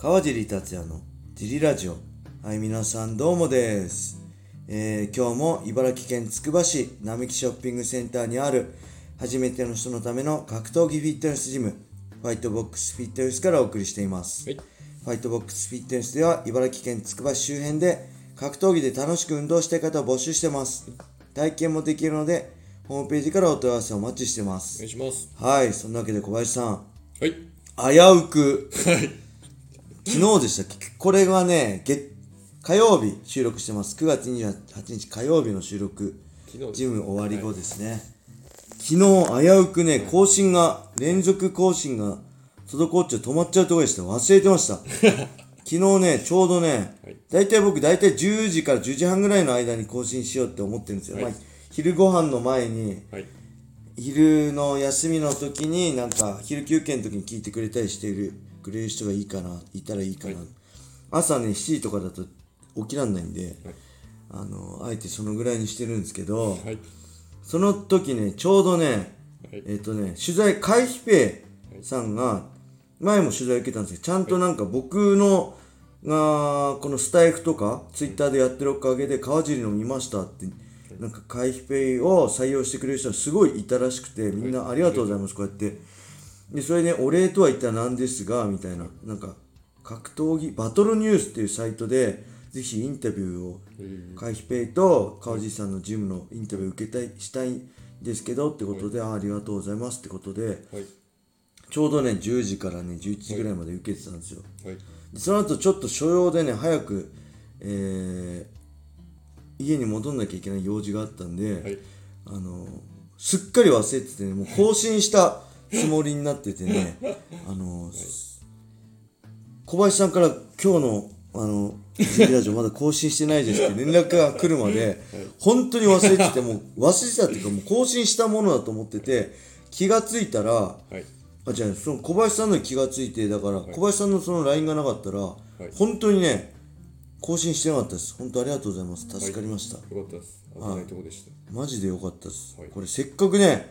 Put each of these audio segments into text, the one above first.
川尻達也のジリラジオ。はい、皆さんどうもです。えー今日も茨城県つくば市並木ショッピングセンターにある初めての人のための格闘技フィットネスジム、ファイトボックスフィットネスからお送りしています。はいファイトボックスフィットネスでは茨城県つくば市周辺で格闘技で楽しく運動したい方を募集してます。体験もできるので、ホームページからお問い合わせをお待ちしてまおす。願いします。はい、そんなわけで小林さん、はい。危うく、はい。昨日でしたっけ？これがね、月、火曜日収録してます。9月28日火曜日の収録。昨日ジム終わり後ですね。昨日、危うくね、更新が、連続更新が滞っちゃう、止まっちゃうところでした。忘れてました。昨日ね、ちょうどねはい、だいたい僕、だいたい10時から10時半ぐらいの間に更新しようって思ってるんですよ。はいまあ、昼ご飯の前に、はい。昼の休みの時になんか昼休憩の時に聞いてくれたりしているくれる人がいいかないたらいいかな、はい。朝ね7時とかだと起きらんないんで、はい。あのあえてそのぐらいにしてるんですけど、はい。その時ねちょうどねはい。えっ、とね取材海飛ペイさんが前も取材受けたんですけどちゃんとなんか僕のがこのスタイフとかツイッターでやってるおかげで川尻の見ましたってなんか海飛ペイを採用してくれる人がすごいいたらしくてみんなありがとうございますこうやってでそれでお礼とは一体何ですがみたいななんか格闘技バトルニュースっていうサイトでぜひインタビューを海飛ペイと川尻さんのジムのインタビュー受けたいしたいんですけどってことで、あありがとうございますってことではい。ちょうどね10時からね11時ぐらいまで受けてたんですよ、その後ちょっと所用でね早く、えー家に戻んなきゃいけない用事があったんで、はい。あのすっかり忘れててねもう更新したつもりになっててねあの、小林さんから今日のあの「ジリラジオまだ更新してないです」って連絡が来るまで本当に忘れててもう忘れてたっていうかもう更新したものだと思ってて気がついたらはい。あじゃあその小林さんのに気がついてだから小林さんのその LINE がなかったら、本当にね更新してなかったです本当ありがとうございます助かりました、よかったです。危ないとこでした。マジでよかったです、はいこれせっかくねはい。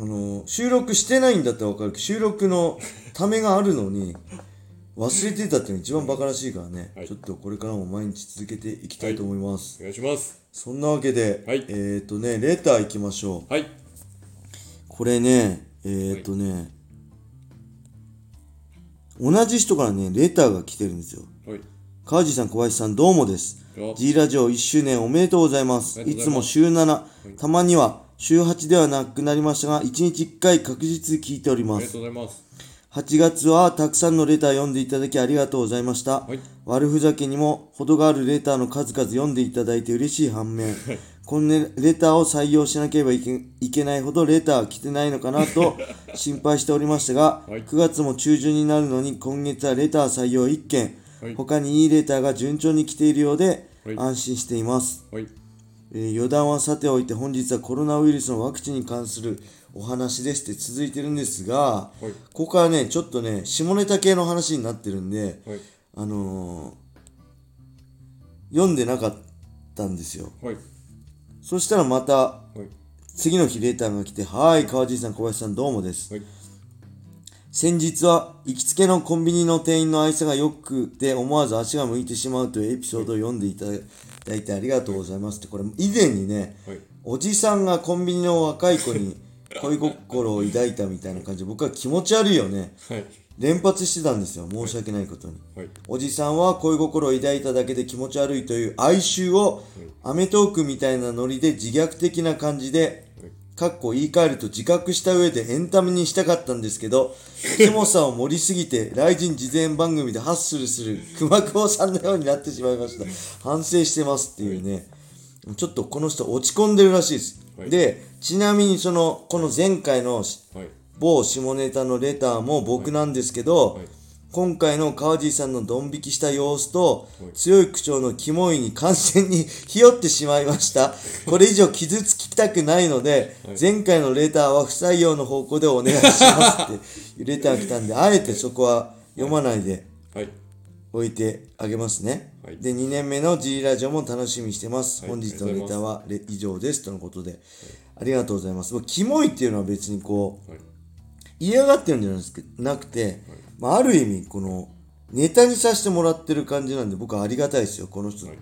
あの収録してないんだったら分かるけど収録のためがあるのに忘れてたっていうのが一番バカらしいからね、はい。ちょっとこれからも毎日続けていきたいと思います、お願いします。そんなわけで、はい。えっ、ー、とねレター行きましょう。はい。これねえっ、ー、とね、同じ人からねレターが来てるんですよ。はい。川地さん小林さんどうもです。よ G ラジオ1周年おめでとうございます。ありがとうございます。いつも週7、たまには週8ではなくなりましたが1日1回確実に聞いておりありがますとうございます。8月はたくさんのレター読んでいただきありがとうございました、はい。悪ふざけにも程があるレターの数々読んでいただいて嬉しい反面こんなレターを採用しなければいけいけないほどレター来てないのかなと心配しておりましたが、はい。9月も中旬になるのに今月はレター採用1件、はい。他にいいレターが順調に来ているようではい。安心しています、はい。えー余談はさておいて本日はコロナウイルスのワクチンに関するお話ですって続いてるんですが、はいここからねちょっとね下ネタ系の話になってるんで、はい。あのー読んでなかったんですよはい。そしたらまたはい。次の日レターが来て「はい川尻さん小林さんどうもです」はい。先日は行きつけのコンビニの店員の愛想が良くて思わず足が向いてしまうというエピソードを読んでいただいてありがとうございますってこれ以前にね、はいおじさんがコンビニの若い子に恋心を抱いたみたいな感じで僕は気持ち悪いよねはい。連発してたんですよ申し訳ないことに、はい。おじさんは恋心を抱いただけで気持ち悪いという哀愁をアメトークみたいなノリで自虐的な感じでかっこ言い換えると自覚した上でエンタメにしたかったんですけど、キモさを盛りすぎて、雷神事前番組でハッスルする 熊久保さんのようになってしまいました。反省してますっていうね。ちょっとこの人落ち込んでるらしいです。はいで、ちなみにその、この前回のはい。某下ネタのレターも僕なんですけど、はい今回の川地さんのドン引きした様子と、はい強い口調のキモいに完全に ひよってしまいました。これ以上傷つきたくないので、前回のレターは不採用の方向でお願いしますって レターが来たんで、あえてそこは読まないではい。置いてあげますね。はいで、2年目の G ラジオも楽しみにしてます。はい本日のレターはレ以上です。とのことで、ありがとうございます。もうキモいっていうのは別にこう、はい。嫌がってるんじゃないですかなくて、まあ、ある意味このネタにさせてもらってる感じなんで僕はありがたいですよこの人、はい。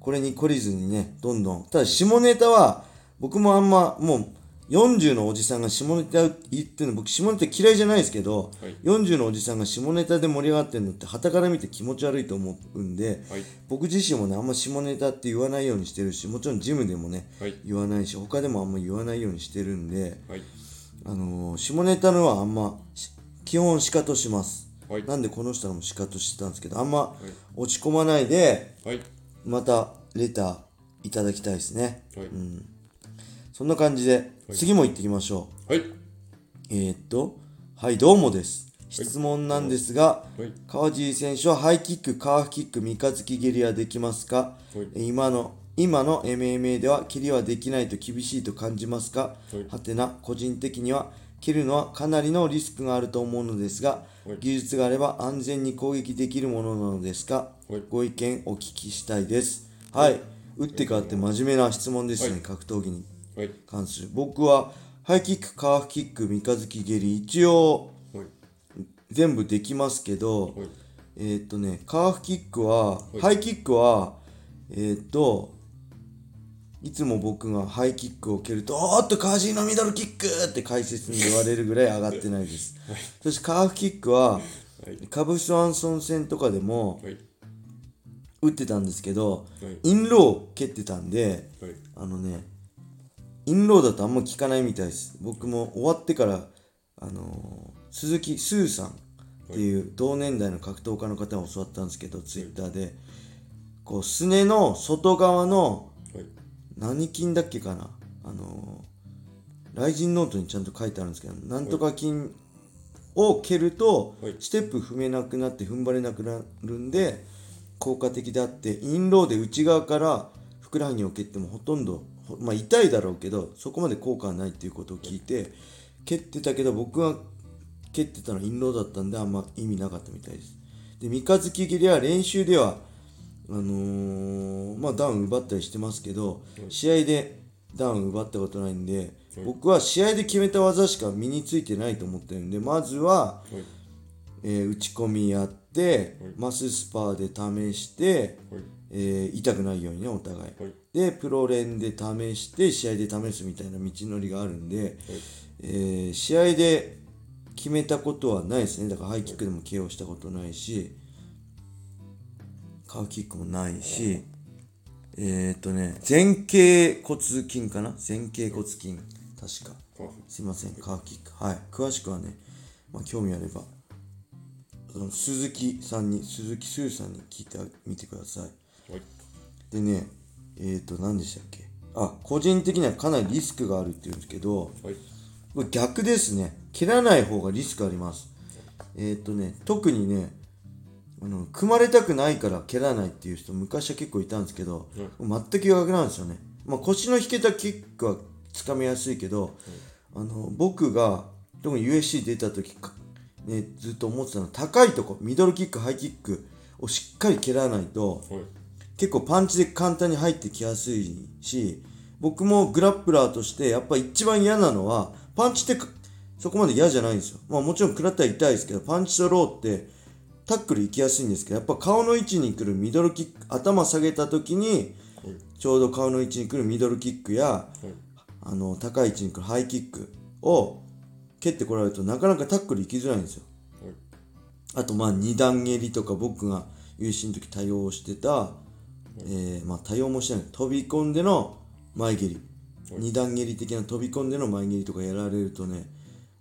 これに懲りずにねどんどん。ただ下ネタは僕もあんまもう40のおじさんが下ネタ言ってるの僕下ネタ嫌いじゃないですけど、はい。40のおじさんが下ネタで盛り上がってるのって傍から見て気持ち悪いと思うんで、はい。僕自身もねあんま下ネタって言わないようにしてるしもちろんジムでもね、はい。言わないし他でもあんま言わないようにしてるんで、はいあのー下ネタのはあんまし基本シカトします、はい。なんでこの人らもシカトしてたんですけどあんま落ち込まないではい。またレターいただきたいですね。はい。そんな感じで、次も行ってきましょう。はい。えー、っとはいどうもです。質問なんですが、はい。川尻選手はハイキック、カーフキック、三日月蹴りはできますか、今の今の MMA では蹴りはできないと厳しいと感じますか、はてな個人的には蹴るのはかなりのリスクがあると思うのですが、はい。技術があれば安全に攻撃できるものなのですか、はい。ご意見お聞きしたいです。はい、打って変わって真面目な質問ですね、はい。格闘技にはい。関する。僕はハイキックカーフキック三日月蹴り一応はい。全部できますけど、はい。えーっとねカーフキックは、ハイキックはえーっといつも僕がハイキックを蹴ると「おーっとカージーのミドルキック!」って解説に言われるぐらい上がってないです、そしてカーフキックははい。カブス・ワンソン戦とかでもはい。打ってたんですけど、はい。インローを蹴ってたんではい。あのね、インローだとあんま効かないみたいです。僕も終わってから、あのー鈴木スーさんっていう同年代の格闘家の方に教わったんですけど、ツイッターで、こう、すねの外側の、はい何筋だっけかな、あのーライジンノートにちゃんと書いてあるんですけど、なんとか筋を蹴るとはい、ステップ踏めなくなって踏ん張れなくなるんで、効果的であってインローで内側からふくらはぎを蹴ってもほとんど、ほまあ、痛いだろうけどそこまで効果はないっていうことを聞いて蹴ってたけど僕が蹴ってたのはインローだったんであんま意味なかったみたいです。で三日月蹴りは練習ではあのーまあダウン奪ったりしてますけど試合でダウン奪ったことないんで僕は試合で決めた技しか身についてないと思ってるんでまずははいえー打ち込みやって、はいマススパーで試して、はいえー痛くないようにねお互い、はいでプロ練で試して試合で試すみたいな道のりがあるんで、えー試合で決めたことはないですね。だからハイキックでも KO したことないしカーフキックもないしえー、っとね前傾骨筋かな？前傾骨筋確かすいません、カーフキック。はい。詳しくはね、まあ、興味あれば、その鈴木さんに、鈴木スーさんに聞いてみてください。はいでね、えっ、ー、と、何でしたっけ？あ、個人的にはかなりリスクがあるって言うんですけど、はいこれ逆ですね。蹴らない方がリスクあります。えっ、ー、とね、特にね、あの組まれたくないから蹴らないっていう人昔は結構いたんですけど、全く逆なんですよね、まあ、腰の引けたキックはつかみやすいけど、あの僕が特に USC 出た時か、ね、ずっと思ってたのは高いとこミドルキックハイキックをしっかり蹴らないとはい。結構パンチで簡単に入ってきやすいし僕もグラップラーとしてやっぱ一番嫌なのはパンチってかそこまで嫌じゃないんですよ。まあもちろん食らったら痛いですけどパンチとローってタックル行きやすいんですけどやっぱ顔の位置に来るミドルキック頭下げた時にちょうど顔の位置に来るミドルキックやはい。あの高い位置に来るハイキックを蹴ってこられるとなかなかタックル行きづらいんですよ。はい。あとまあ二段蹴りとか僕が有志の時多用してた、えーまあ多用もしてない。飛び込んでの前蹴り、二段蹴り的な飛び込んでの前蹴りとかやられるとね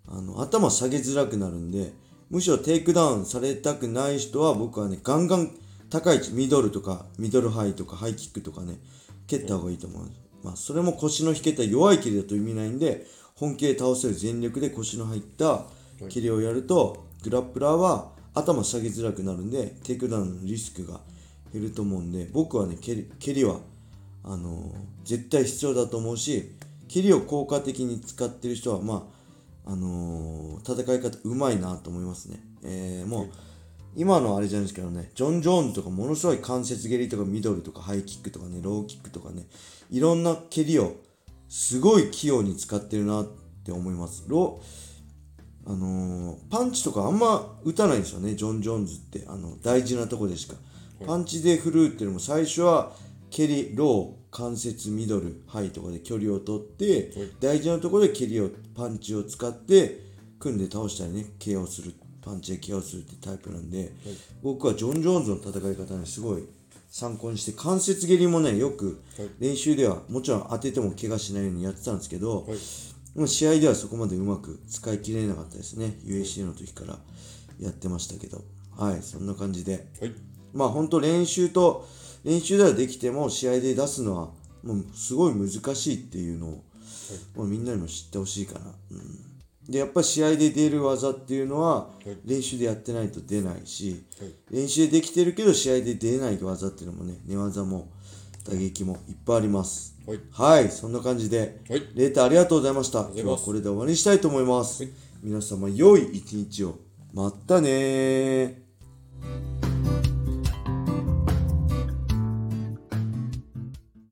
あの頭下げづらくなるんでむしろテイクダウンされたくない人は僕はねガンガン高い位置ミドルとかミドルハイとかハイキックとかね蹴った方がいいと思うんです、まあ、それも腰の引けた弱い蹴りだと意味ないんで本気で倒せる全力で腰の入った蹴りをやるとグラップラーは頭下げづらくなるんでテイクダウンのリスクが減ると思うんで僕はね蹴り蹴りはあのー絶対必要だと思うし蹴りを効果的に使ってる人はまああのー戦い方うまいなと思いますね、えーもう今のあれじゃないですけどねジョン・ジョーンズとかものすごい関節蹴りとかミドルとかハイキックとかねローキックとかねいろんな蹴りをすごい器用に使ってるなって思います。ロあのーパンチとかあんま打たないんですよねジョン・ジョーンズって。あの大事なとこでしか。パンチで振るっていうのも最初は蹴りロー関節ミドルハイとかで距離を取って大事なところで蹴りをパンチを使って組んで倒したりね KO するパンチで KO するってタイプなんで、僕はジョン・ジョーンズの戦い方ねすごい参考にして関節蹴りもねよく練習ではもちろん当てても怪我しないようにやってたんですけど、もう試合ではそこまでうまく使い切れなかったですね USC の時からやってましたけど。はいそんな感じで。はい。まあ本当練習と練習ではできても試合で出すのはもうすごい難しいっていうのを、もうみんなにも知ってほしいかな、うん、でやっぱり試合で出る技っていうのは練習でやってないと出ないし、練習でできてるけど試合で出ない技っていうのもね寝技も打撃もいっぱいあります。はい。はいそんな感じで、はい。レーターありがとうございました。今日はこれで終わりにしたいと思います、はい。皆様良い一日を。まったねー